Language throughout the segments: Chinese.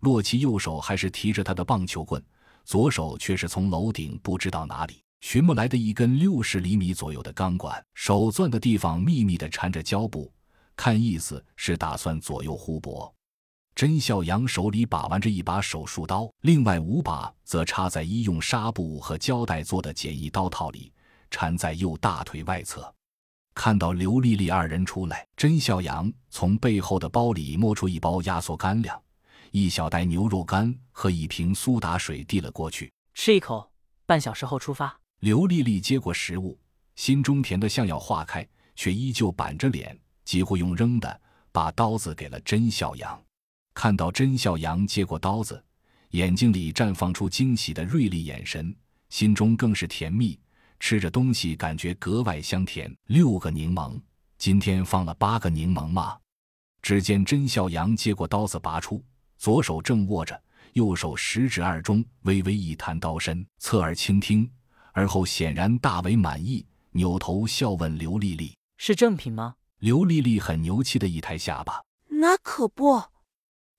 洛奇右手还是提着他的棒球棍，左手却是从楼顶不知道哪里寻摸来的一根六十厘米左右的钢管，手攥的地方密密的缠着胶布，看意思是打算左右互搏。甄孝阳手里把玩着一把手术刀，另外五把则插在医用纱布和胶带做的简易刀套里，缠在右大腿外侧。看到刘丽丽二人出来，甄孝阳从背后的包里摸出一包压缩干粮、一小袋牛肉干和一瓶苏打水递了过去，吃一口，半小时后出发。刘丽丽接过食物，心中甜的像要化开，却依旧板着脸，几乎用扔的，把刀子给了甄孝阳。看到甄孝阳接过刀子，眼睛里绽放出惊喜的锐利眼神，心中更是甜蜜。吃着东西感觉格外香甜。六个柠檬，今天放了八个柠檬吗？只见甄孝阳接过刀子，拔出，左手正握着，右手食指二中微微一弹刀身，侧耳倾听，而后显然大为满意，扭头笑问刘丽丽：“是正品吗？”刘丽丽很牛气的一抬下巴：“那可不。”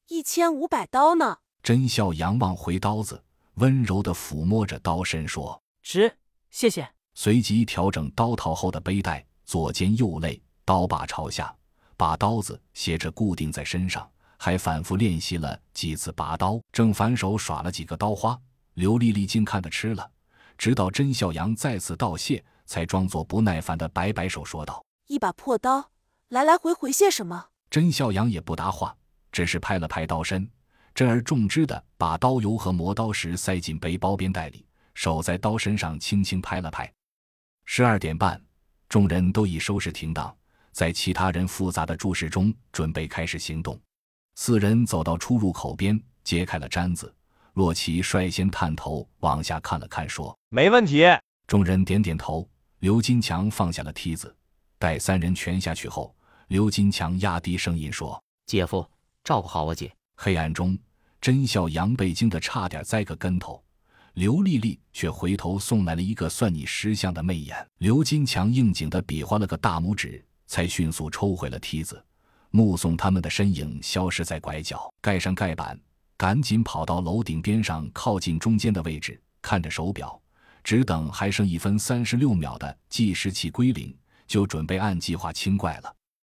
一千五百刀呢！甄笑阳望回刀子，温柔的抚摸着刀身，说：“值，谢谢。”随即调整刀套后的背带，左肩右肋，刀把朝下，把刀子斜着固定在身上，还反复练习了几次拔刀，正反手耍了几个刀花。刘丽丽竟看得吃了，直到甄孝阳再次道谢，才装作不耐烦的摆摆手，说道：“一把破刀，来来回回谢什么？”甄孝阳也不答话。只是拍了拍刀身，珍而重之的把刀油和磨刀石塞进背包边袋里，手在刀身上轻轻拍了拍。十二点半，众人都已收拾停当，在其他人复杂的注视中，准备开始行动。四人走到出入口边，揭开了毡子。洛奇率先探头往下看了看，说：“没问题。”众人点点头。刘金强放下了梯子，待三人全下去后，刘金强压低声音说：“姐夫。”照顾好我姐。黑暗中，甄笑阳被惊得差点栽个跟头，刘丽丽却回头送来了一个算你识相的媚眼。刘金强应景的比划了个大拇指，才迅速抽回了梯子，目送他们的身影消失在拐角，盖上盖板，赶紧跑到楼顶边上靠近中间的位置，看着手表，只等还剩一分三十六秒的计时器归零，就准备按计划清怪了。